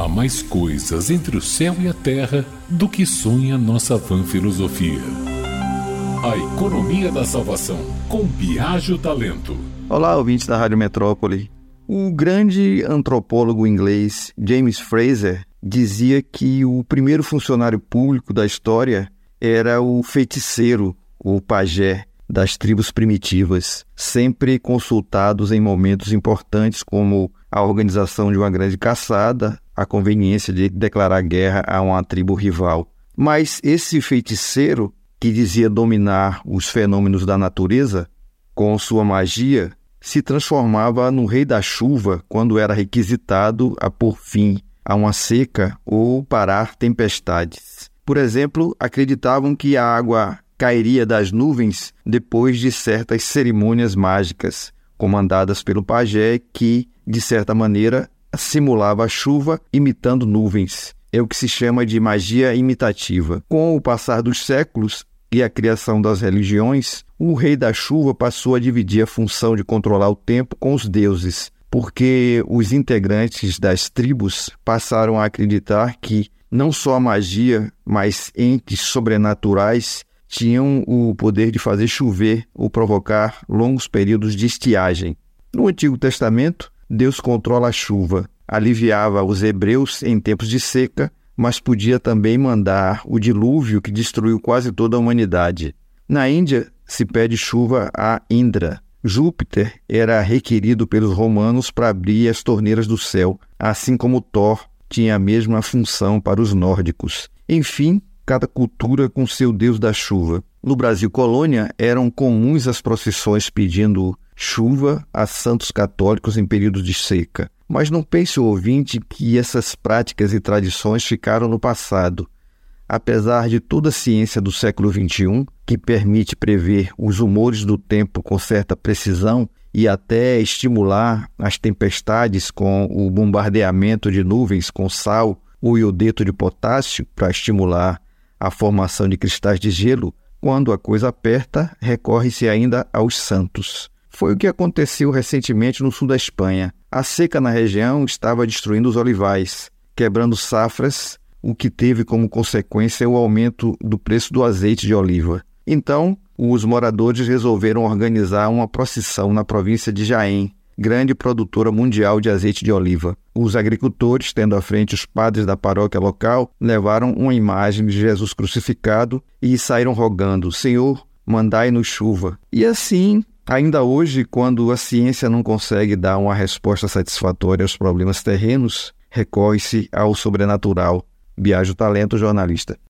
Há mais coisas entre o céu e a terra do que sonha nossa vã filosofia. A economia da salvação, com Biagio Talento. Olá, ouvintes da Rádio Metrópole. O grande antropólogo inglês James Fraser dizia que o primeiro funcionário público da história era o feiticeiro, o pajé, das tribos primitivas, sempre consultados em momentos importantes como a organização de uma grande caçada, a conveniência de declarar guerra a uma tribo rival. Mas esse feiticeiro, que dizia dominar os fenômenos da natureza, com sua magia, se transformava no rei da chuva quando era requisitado a pôr fim a uma seca ou parar tempestades. Por exemplo, acreditavam que a água cairia das nuvens depois de certas cerimônias mágicas, comandadas pelo pajé, que, de certa maneira, simulava a chuva imitando nuvens. É o que se chama de magia imitativa. Com o passar dos séculos e a criação das religiões, o rei da chuva passou a dividir a função de controlar o tempo com os deuses, porque os integrantes das tribos passaram a acreditar que não só a magia, mas entes sobrenaturais tinham o poder de fazer chover ou provocar longos períodos de estiagem. No Antigo Testamento, Deus controla a chuva, aliviava os hebreus em tempos de seca, mas podia também mandar o dilúvio que destruiu quase toda a humanidade. Na Índia, se pede chuva a Indra. Júpiter era requerido pelos romanos para abrir as torneiras do céu, assim como Thor tinha a mesma função para os nórdicos. Enfim, cada cultura com seu deus da chuva. No Brasil colônia, eram comuns as procissões pedindo chuva a santos católicos em períodos de seca. Mas não pense o ouvinte que essas práticas e tradições ficaram no passado. Apesar de toda a ciência do século XXI, que permite prever os humores do tempo com certa precisão e até estimular as tempestades com o bombardeamento de nuvens com sal ou iodeto de potássio para estimular a formação de cristais de gelo, quando a coisa aperta, recorre-se ainda aos santos. Foi o que aconteceu recentemente no sul da Espanha. A seca na região estava destruindo os olivais, quebrando safras, o que teve como consequência o aumento do preço do azeite de oliva. Então, os moradores resolveram organizar uma procissão na província de Jaén, grande produtora mundial de azeite de oliva. Os agricultores, tendo à frente os padres da paróquia local, levaram uma imagem de Jesus crucificado e saíram rogando: Senhor, mandai-nos chuva. E assim, ainda hoje, quando a ciência não consegue dar uma resposta satisfatória aos problemas terrenos, recorre-se ao sobrenatural. Viaja o talento jornalista.